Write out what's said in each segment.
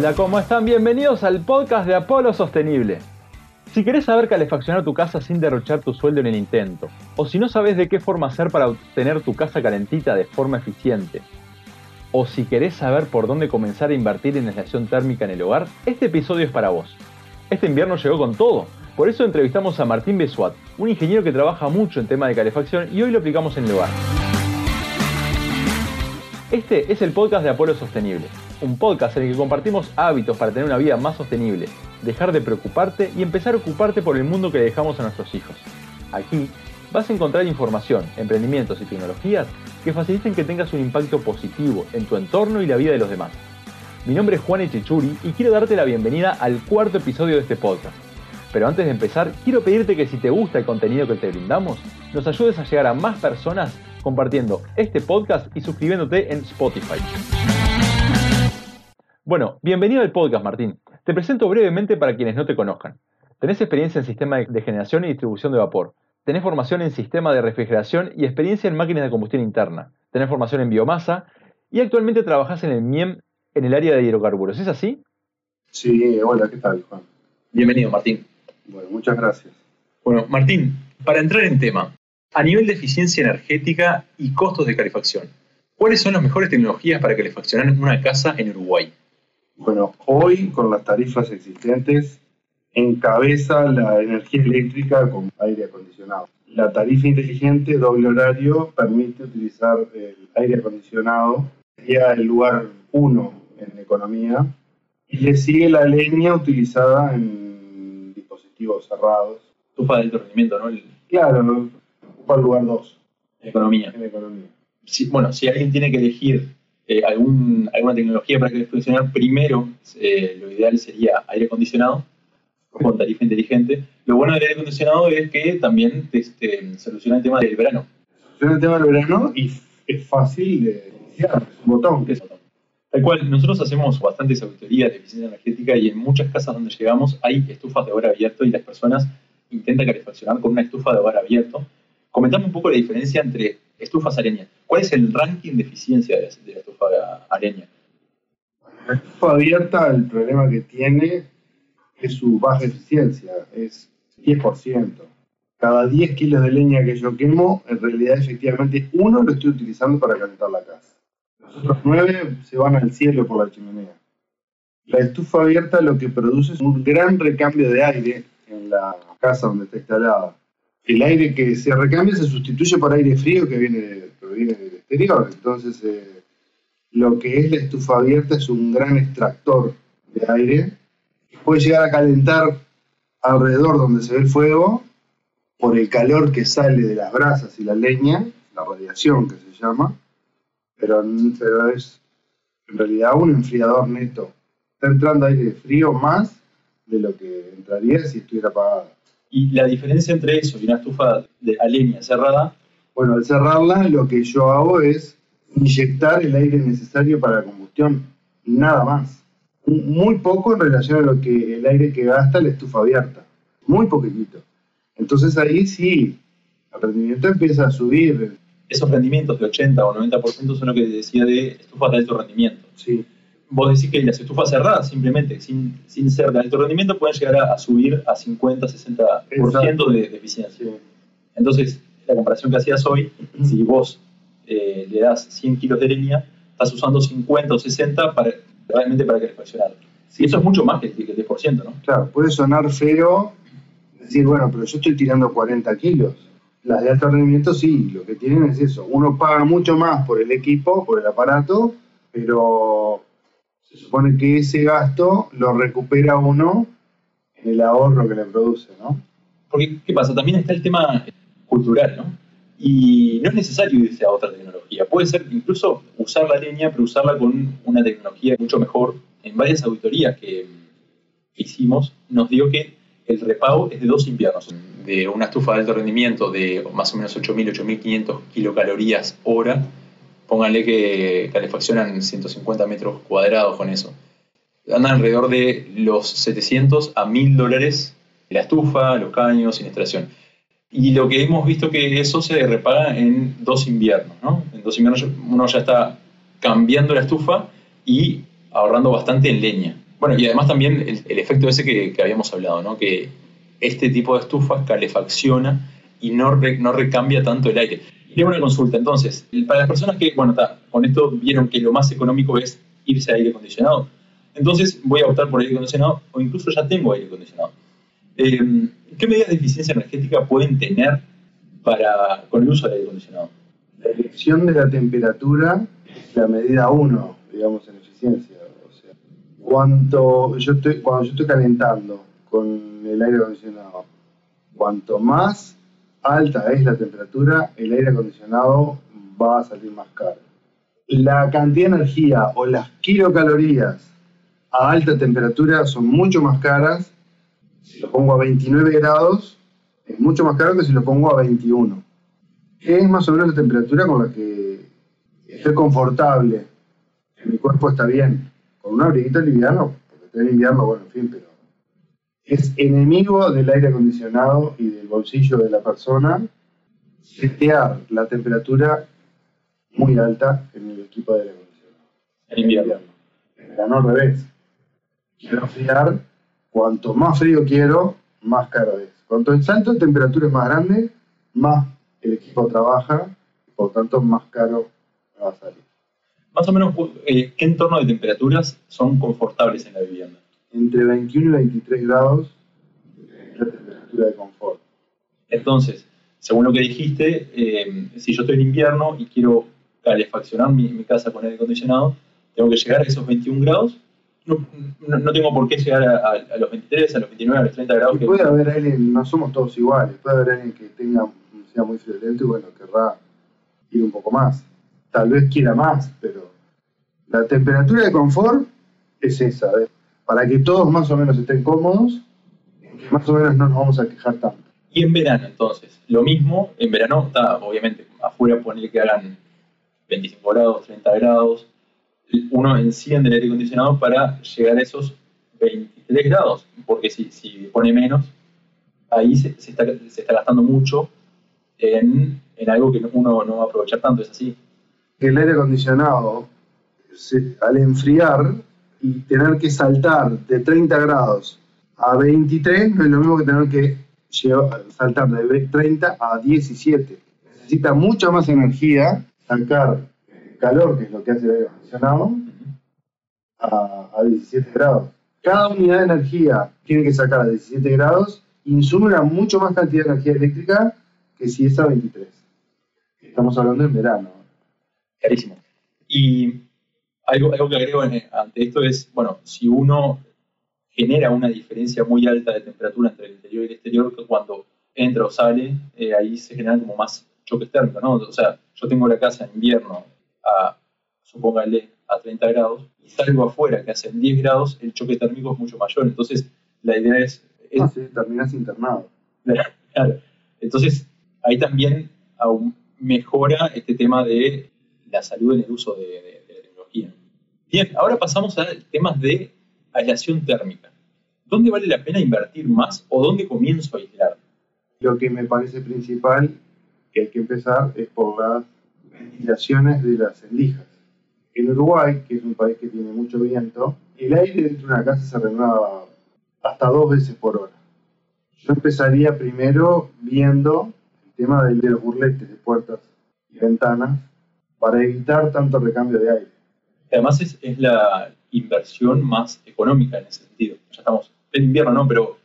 Hola, ¿cómo están? Bienvenidos al podcast de Apolo Sostenible. Si querés saber calefaccionar tu casa sin derrochar tu sueldo en el intento, o si no sabes de qué forma hacer para obtener tu casa calentita de forma eficiente, o si querés saber por dónde comenzar a invertir en aislación térmica en el hogar, este episodio es para vos. Este invierno llegó con todo, por eso entrevistamos a Martín Besuat, un ingeniero que trabaja mucho en tema de calefacción y hoy lo aplicamos en el hogar. Este es el podcast de Apolo Sostenible, un podcast en el que compartimos hábitos para tener una vida más sostenible, dejar de preocuparte y empezar a ocuparte por el mundo que dejamos a nuestros hijos. Aquí vas a encontrar información, emprendimientos y tecnologías que faciliten que tengas un impacto positivo en tu entorno y la vida de los demás. Mi nombre es Juan Echechuri y quiero darte la bienvenida al cuarto episodio de este podcast. Pero antes de empezar, quiero pedirte que si te gusta el contenido que te brindamos, nos ayudes a llegar a más personas compartiendo este podcast y suscribiéndote en Spotify. Bueno, bienvenido al podcast, Martín. Te presento brevemente para quienes no te conozcan. Tenés experiencia en sistema de generación y distribución de vapor. Tenés formación en sistema de refrigeración y experiencia en máquinas de combustión interna. Tenés formación en biomasa y actualmente trabajás en el MIEM en el área de hidrocarburos. ¿Es así? Sí, hola, ¿qué tal, Juan? Bienvenido, Martín. Bueno, muchas gracias. Bueno, Martín, para entrar en tema, a nivel de eficiencia energética y costos de calefacción, ¿cuáles son las mejores tecnologías para calefaccionar una casa en Uruguay? Bueno, hoy con las tarifas existentes encabeza la energía eléctrica con aire acondicionado. La tarifa inteligente doble horario permite utilizar el aire acondicionado, sería el lugar uno en economía, y le sigue la leña utilizada en dispositivos cerrados. Tufa de alto rendimiento, ¿no? Claro, ocupa el lugar dos. En economía. En economía. bueno, si alguien tiene que elegir eh, algún, alguna tecnología para que funcionar, primero eh, lo ideal sería aire acondicionado con tarifa inteligente. Lo bueno del aire acondicionado es que también este, soluciona el tema del verano. Soluciona el tema del verano y es fácil de iniciar, es un botón. Es botón. Tal cual, nosotros hacemos bastantes auditorías de eficiencia energética y en muchas casas donde llegamos hay estufas de hogar abierto y las personas intentan calefaccionar con una estufa de hogar abierto. Comentame un poco la diferencia entre estufas a leña. ¿Cuál es el ranking de eficiencia de la, estufa a leña? La estufa abierta, el problema que tiene es su baja eficiencia, es 10%. Cada 10 kilos de leña que yo quemo, en realidad efectivamente uno lo estoy utilizando para calentar la casa. Los otros 9 se van al cielo por la chimenea. La estufa abierta lo que produce es un gran recambio de aire en la casa donde está instalada. El aire que se recambia se sustituye por aire frío que viene, proviene del exterior. Entonces, eh, lo que es la estufa abierta es un gran extractor de aire puede llegar a calentar alrededor donde se ve el fuego por el calor que sale de las brasas y la leña, la radiación que se llama, pero, pero es en realidad un enfriador neto. Está entrando aire frío más de lo que entraría si estuviera apagada. ¿Y la diferencia entre eso y una estufa de a leña cerrada? Bueno, al cerrarla lo que yo hago es inyectar el aire necesario para la combustión, nada más muy poco en relación a lo que el aire que gasta la estufa abierta, muy poquitito. Entonces ahí sí, el rendimiento empieza a subir. Esos rendimientos de 80 o 90% son lo que decía de estufas de alto rendimiento. Sí. Vos decís que las estufas cerradas, simplemente, sin, sin ser de alto rendimiento, pueden llegar a, subir a 50, 60% de, de, eficiencia. Entonces, la comparación que hacías hoy, si vos eh, le das 100 kilos de leña, estás usando 50 o 60 para realmente para que Sí. eso es mucho más que el 10%, ¿no? Claro, puede sonar feo decir, bueno, pero yo estoy tirando 40 kilos. Las de alto rendimiento sí, lo que tienen es eso. Uno paga mucho más por el equipo, por el aparato, pero se supone que ese gasto lo recupera uno en el ahorro que le produce, ¿no? Porque, ¿qué pasa? También está el tema cultural, ¿no? Y no es necesario irse a otra tecnología. Puede ser incluso usar la leña, pero usarla con una tecnología mucho mejor. En varias auditorías que, hicimos, nos dio que el repago es de dos inviernos. De una estufa de alto rendimiento de más o menos 8.000, 8.500 kilocalorías hora, pónganle que calefaccionan 150 metros cuadrados con eso. Andan alrededor de los 700 a 1.000 dólares la estufa, los caños, instalación. Y lo que hemos visto que eso se repaga en dos inviernos, ¿no? En dos inviernos uno ya está cambiando la estufa y ahorrando bastante en leña. Bueno, y además también el, efecto ese que, habíamos hablado, ¿no? Que este tipo de estufas calefacciona y no, recambia tanto el aire. Y una consulta, entonces, para las personas que, bueno, con esto vieron que lo más económico es irse a aire acondicionado, entonces voy a optar por aire acondicionado o incluso ya tengo aire acondicionado. Eh, ¿Qué medidas de eficiencia energética pueden tener para, con el uso del aire acondicionado? La elección de la temperatura es la medida uno, digamos, en eficiencia. O sea, cuanto yo estoy, cuando yo estoy calentando con el aire acondicionado, cuanto más alta es la temperatura, el aire acondicionado va a salir más caro. La cantidad de energía o las kilocalorías a alta temperatura son mucho más caras. Si lo pongo a 29 grados, es mucho más caro que si lo pongo a 21. Que es más o menos la temperatura con la que estoy confortable. Mi cuerpo está bien. Con un abriguito liviano, porque estoy en invierno, bueno, en fin, pero es enemigo del aire acondicionado y del bolsillo de la persona setear la temperatura muy alta en el equipo de aire acondicionado. En invierno. En verano al revés. Quiero enfriar, cuanto más frío quiero, más caro es. Cuanto el salto de temperatura es más grande, más el equipo trabaja y por tanto más caro va a salir. Más o menos, eh, ¿qué entorno de temperaturas son confortables en la vivienda? entre 21 y 23 grados la temperatura de confort. Entonces, según lo que dijiste, eh, si yo estoy en invierno y quiero calefaccionar mi, casa con aire acondicionado, tengo que llegar a esos 21 grados. No, no, tengo por qué llegar a, los 23, a los 29, a los 30 grados. puede haber alguien, no somos todos iguales, puede haber alguien que tenga, sea muy friolento y bueno, querrá ir un poco más. Tal vez quiera más, pero la temperatura de confort es esa para que todos más o menos estén cómodos, más o menos no nos vamos a quejar tanto. Y en verano, entonces, lo mismo, en verano está, obviamente, afuera ponerle que hagan 25 grados, 30 grados, uno enciende el aire acondicionado para llegar a esos 23 grados, porque si, si pone menos, ahí se, está, se está, gastando mucho en, en, algo que uno no va a aprovechar tanto, es así. El aire acondicionado, al enfriar, y tener que saltar de 30 grados a 23 no es lo mismo que tener que saltar de 30 a 17. Necesita mucha más energía sacar calor, que es lo que hace el aire a, a 17 grados. Cada unidad de energía tiene que sacar a 17 grados, insume una mucho más cantidad de energía eléctrica que si es a 23. Estamos hablando en verano. Carísimo. Y algo, algo que agrego ante esto es, bueno, si uno genera una diferencia muy alta de temperatura entre el interior y el exterior, que cuando entra o sale, eh, ahí se generan como más choques térmicos, ¿no? O sea, yo tengo la casa en invierno a, supóngale, a 30 grados, y salgo afuera que hacen 10 grados, el choque térmico es mucho mayor. Entonces, la idea es... ah, sí, terminas internado. Claro. Entonces, ahí también aún mejora este tema de la salud en el uso de Bien, ahora pasamos a temas de aislación térmica. ¿Dónde vale la pena invertir más o dónde comienzo a aislar? Lo que me parece principal que hay que empezar es por las ventilaciones de las endijas. En Uruguay, que es un país que tiene mucho viento, el aire dentro de una casa se renueva hasta dos veces por hora. Yo empezaría primero viendo el tema de los burletes de puertas y ventanas para evitar tanto recambio de aire. Además es, la inversión más económica en ese sentido. Ya estamos en invierno, ¿no? Pero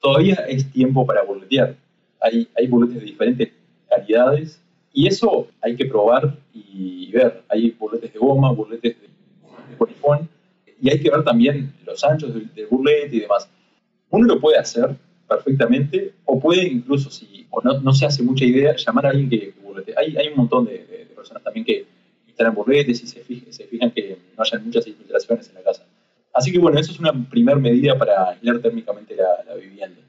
todavía es tiempo para burletear. Hay, hay burletes de diferentes calidades y eso hay que probar y ver. Hay burletes de goma, burletes de, de y hay que ver también los anchos del, burlete y demás. Uno lo puede hacer perfectamente o puede incluso, si o no, se hace mucha idea, llamar a alguien que, burlete. Hay, un montón de, personas también que instalan burletes y se, fijan, que no haya muchas infiltraciones en la casa. Así que bueno, eso es una primera medida para aislar térmicamente la, vivienda.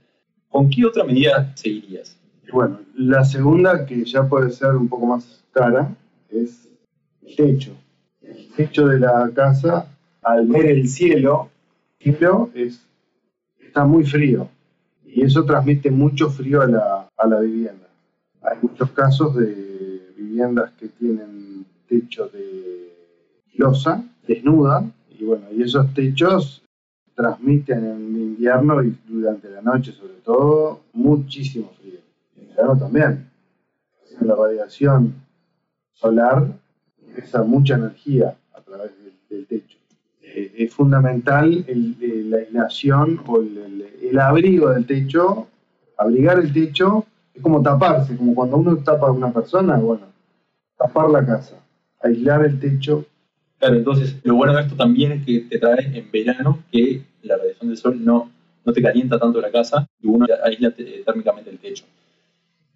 ¿Con qué otra medida seguirías? Bueno, la segunda, que ya puede ser un poco más cara, es el techo. El techo de la casa, al ver el cielo, es, está muy frío y eso transmite mucho frío a la, a la vivienda. Hay muchos casos de viviendas que tienen techo de losa, desnuda, y bueno, y esos techos transmiten en invierno y durante la noche sobre todo muchísimo frío. Verano también. La radiación solar esa mucha energía a través del, techo. Eh, es fundamental la aislación o el, abrigo del techo. Abrigar el techo es como taparse, como cuando uno tapa a una persona, bueno, tapar la casa, aislar el techo. Claro, entonces lo bueno de esto también es que te trae en verano que la radiación del sol no, no te calienta tanto la casa y uno aísla térmicamente el techo.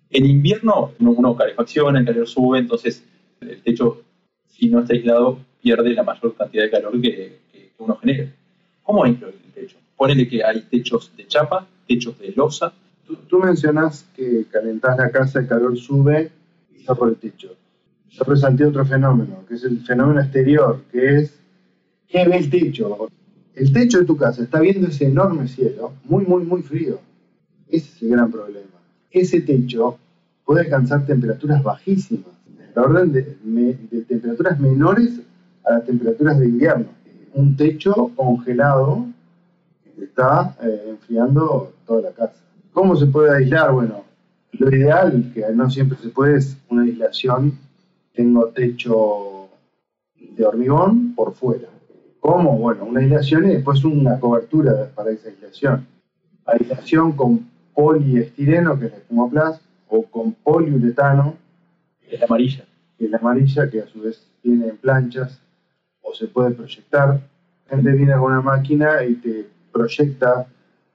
En invierno uno calefacciona, el calor sube, entonces el techo si no está aislado, pierde la mayor cantidad de calor que, uno genera. ¿Cómo aíslo el techo? Ponele que hay techos de chapa, techos de losa. Tú, mencionás que calentás la casa, el calor sube y está por el techo. Yo resalté otro fenómeno, que es el fenómeno exterior, que es, ¿qué ve el techo? El techo de tu casa está viendo ese enorme cielo, muy, muy, muy frío. Ese es el gran problema. Ese techo puede alcanzar temperaturas bajísimas orden de, temperaturas menores a las temperaturas de invierno. Un techo congelado está eh, enfriando toda la casa. ¿Cómo se puede aislar? Bueno, lo ideal, que no siempre se puede, es una aislación. Tengo techo de hormigón por fuera. ¿Cómo? Bueno, una aislación y después una cobertura para esa aislación. Aislación con poliestireno, que es el Plus, o con poliuretano, es la amarilla. Es la amarilla, que a su vez viene en planchas o se puede proyectar. La gente viene con una máquina y te proyecta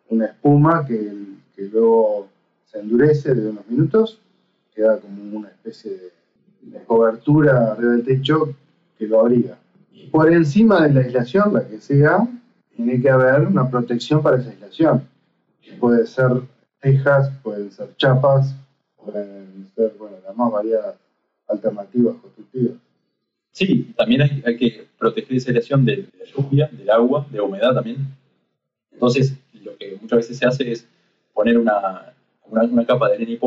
una espuma que, luego se endurece de unos minutos, queda como una especie de, cobertura arriba del techo que lo abriga. Y por encima de la aislación, la que sea, tiene que haber una protección para esa aislación. Puede ser tejas, pueden ser chapas, pueden ser, bueno, las más variadas alternativas constructivas. Sí, también hay, que proteger esa aislación de, la lluvia, del agua, de la humedad también. Entonces, lo que muchas veces se hace es poner una, una, capa de arena y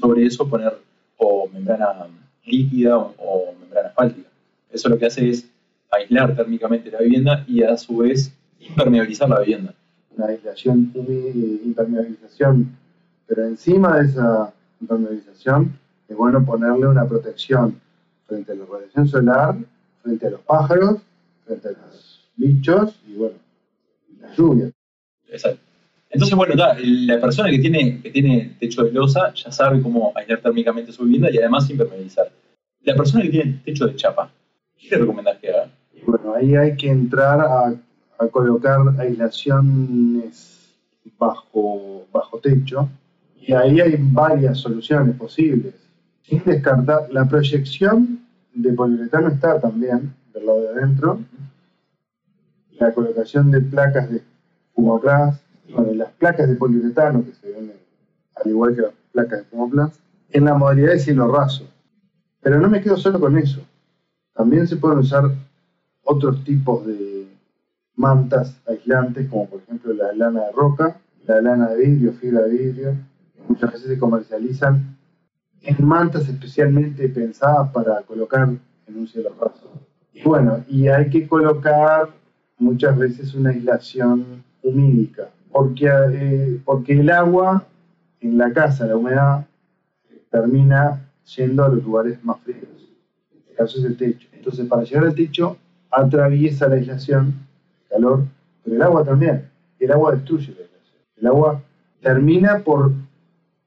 sobre eso poner o membrana líquida o, membrana asfáltica. Eso lo que hace es aislar térmicamente la vivienda y a su vez impermeabilizar la vivienda. Una aislación, impermeabilización, pero encima de esa impermeabilización es bueno ponerle una protección frente a la radiación solar, frente a los pájaros, frente a los bichos y bueno, la lluvia. Exacto. Entonces, bueno, la persona que tiene, que tiene techo de losa ya sabe cómo aislar térmicamente su vivienda y además impermeabilizar. La persona que tiene techo de chapa, ¿qué le recomendás que haga? Bueno, ahí hay que entrar a, a colocar aislaciones bajo, bajo techo y ahí hay varias soluciones posibles sin descartar, la proyección de poliuretano está también del lado de adentro. La colocación de placas de Fumoplas, bueno, las placas de poliuretano que se ven al igual que las placas de Fumoplas, en la modalidad de cielo raso. Pero no me quedo solo con eso. También se pueden usar otros tipos de mantas aislantes, como por ejemplo la lana de roca, la lana de vidrio, fibra de vidrio, muchas veces se comercializan en mantas especialmente pensadas para colocar en un cielo raso. Y bueno, y hay que colocar muchas veces una aislación humídica, porque, eh, porque el agua en la casa, la humedad, termina yendo a los lugares más fríos. En este caso es el techo. Entonces, para llegar al techo, atraviesa la aislación, calor, pero el agua también. El agua destruye la aislación. El agua termina por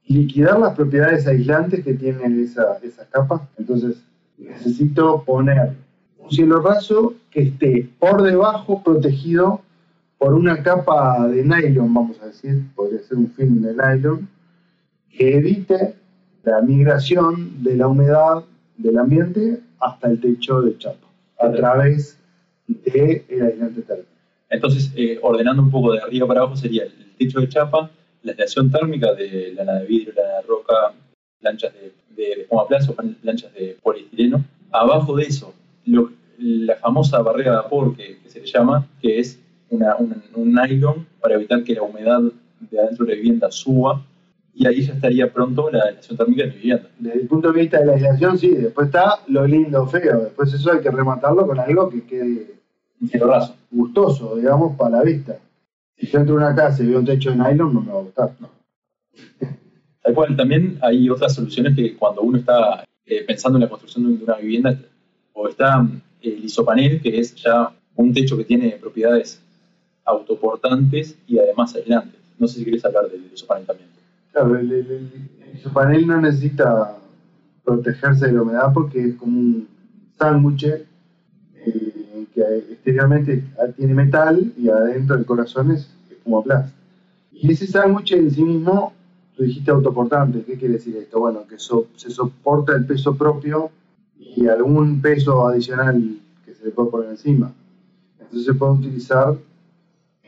liquidar las propiedades aislantes que tienen esa, esas capas. Entonces, necesito poner un cielo raso que esté por debajo protegido por una capa de nylon, vamos a decir, podría ser un film de nylon, que evite la migración de la humedad del ambiente hasta el techo de chapa, a través del aislante térmico. Entonces, eh, ordenando un poco de arriba para abajo, sería el techo de chapa, la aislación térmica de lana de vidrio, lana de roca, planchas de, de, espuma plaza o planchas de poliestireno. Abajo de eso, la famosa barrera de vapor que, se le llama, que es una, un, nylon para evitar que la humedad de adentro de la vivienda suba y ahí ya estaría pronto la aislación térmica de mi vivienda. Desde el punto de vista de la aislación, sí, después está lo lindo, feo, después eso hay que rematarlo con algo que quede raso. gustoso, digamos, para la vista. Si yo entro a una casa y veo un techo de nylon, no me va a gustar. Tal cual, también hay otras soluciones que cuando uno está eh, pensando en la construcción de una vivienda, o está eh, el isopanel, que es ya un techo que tiene propiedades autoportantes y además aislantes. No sé si quieres hablar del isopanel también. Claro, el, el, isopanel no necesita protegerse de la humedad porque es como un sándwich que exteriormente tiene metal y adentro el corazón es, plástico. Y ese sándwich en sí mismo, tú dijiste autoportante, ¿qué quiere decir esto? Bueno, que se soporta el peso propio y algún peso adicional que se le puede poner encima. Entonces se puede utilizar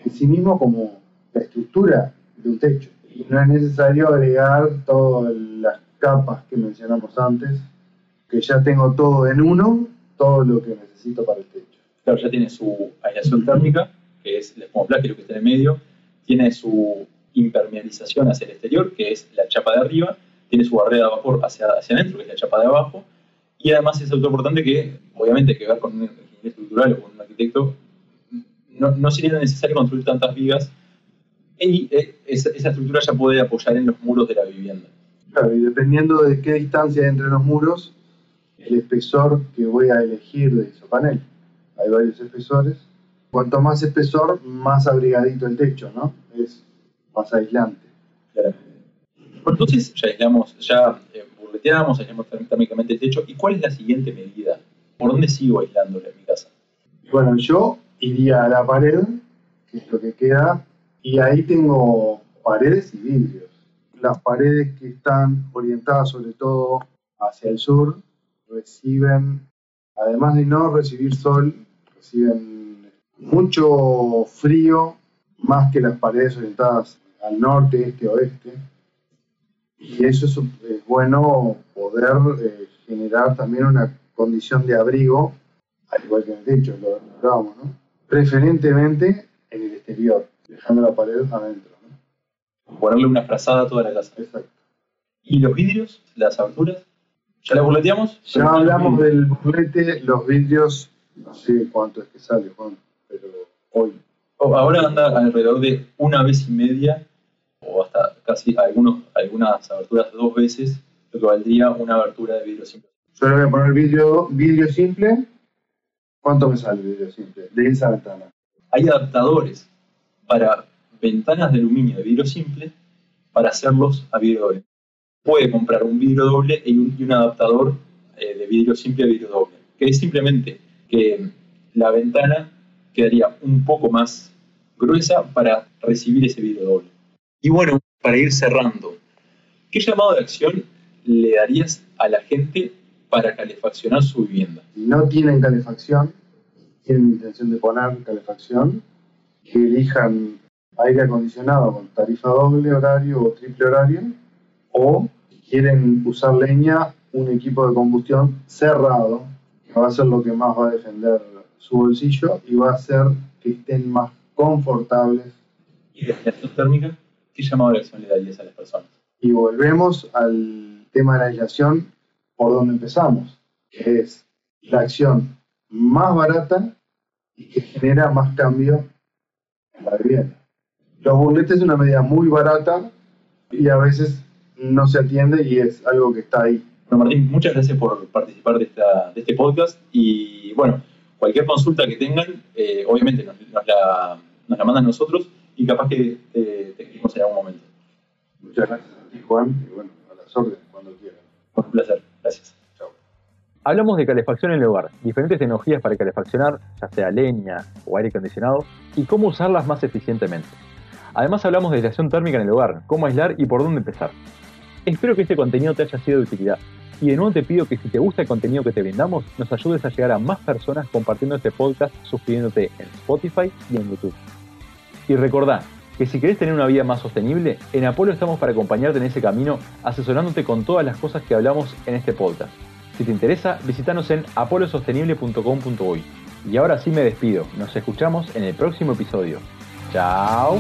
en sí mismo como la estructura de un techo. Y no es necesario agregar todas las capas que mencionamos antes, que ya tengo todo en uno, todo lo que necesito para el techo. Claro, ya tiene su aislación térmica, que es el espumoplástico que está en el medio, tiene su impermeabilización hacia el exterior, que es la chapa de arriba, tiene su barrera de vapor hacia, hacia adentro, que es la chapa de abajo, y además es autoportante que, obviamente, hay que ver con un ingeniero estructural o con un arquitecto, no, no sería necesario construir tantas vigas y eh, esa, estructura ya puede apoyar en los muros de la vivienda. Claro, y dependiendo de qué distancia entre los muros, el espesor que voy a elegir de panel. Hay varios espesores. Cuanto más espesor, más abrigadito el techo, ¿no? Es más aislante. Claro. entonces ya aislamos, ya eh, burleteamos, aislamos térmicamente el techo. ¿Y cuál es la siguiente medida? ¿Por dónde sigo aislándole mi casa? Bueno, yo iría a la pared, que es lo que queda y ahí tengo paredes y vidrios. Las paredes que están orientadas sobre todo hacia el sur reciben, además de no recibir sol, reciben mucho frío, más que las paredes orientadas al norte, este, oeste. Y eso es, bueno poder eh, generar también una condición de abrigo, al igual que en el techo, lo hablábamos, ¿no? Preferentemente en el exterior dejando la pared adentro. ¿no? Ponerle una frazada a toda la casa. Exacto. ¿Y los vidrios, las aberturas? ¿Ya las burleteamos? Ya hablamos del burlete, los vidrios, no sé cuánto es que sale, Juan, pero hoy. Oh, ahora anda alrededor de una vez y media, o hasta casi algunos, algunas aberturas dos veces, lo que valdría una abertura de vidrio simple. Yo le voy a poner vidrio, vidrio simple. ¿Cuánto me sale vidrio simple de esa ventana? Hay adaptadores para ventanas de aluminio de vidrio simple para hacerlos a vidrio doble. Puede comprar un vidrio doble y un, adaptador eh, de vidrio simple a vidrio doble, que es simplemente que la ventana quedaría un poco más gruesa para recibir ese vidrio doble. Y bueno, para ir cerrando, ¿qué llamado de acción le darías a la gente para calefaccionar su vivienda? No tienen calefacción, tienen intención de poner calefacción, que elijan aire acondicionado con tarifa doble horario o triple horario, o quieren usar leña, un equipo de combustión cerrado, que va a ser lo que más va a defender su bolsillo y va a hacer que estén más confortables. ¿Y de aislación térmica? ¿Qué llamado de acción le darías a las personas? Y volvemos al tema de la aislación por donde empezamos, que es la acción más barata y que genera más cambio la vivienda. Los burletes es una medida muy barata y a veces no se atiende y es algo que está ahí. Bueno, Martín, muchas gracias por participar de, esta, de este podcast y bueno, cualquier consulta que tengan, eh, obviamente nos, la, nos, la, mandan nosotros y capaz que te, te escribimos en algún momento. Muchas gracias a ti, Juan, y bueno, a las órdenes cuando quieran. un placer, gracias. Hablamos de calefacción en el hogar, diferentes tecnologías para calefaccionar, ya sea leña o aire acondicionado, y cómo usarlas más eficientemente. Además hablamos de aislación térmica en el hogar, cómo aislar y por dónde empezar. Espero que este contenido te haya sido de utilidad. Y de nuevo te pido que si te gusta el contenido que te brindamos, nos ayudes a llegar a más personas compartiendo este podcast, suscribiéndote en Spotify y en YouTube. Y recordá que si querés tener una vida más sostenible, en Apolo estamos para acompañarte en ese camino, asesorándote con todas las cosas que hablamos en este podcast. Si te interesa, visítanos en apolosostenible.com.uy. Y ahora sí me despido. Nos escuchamos en el próximo episodio. Chao.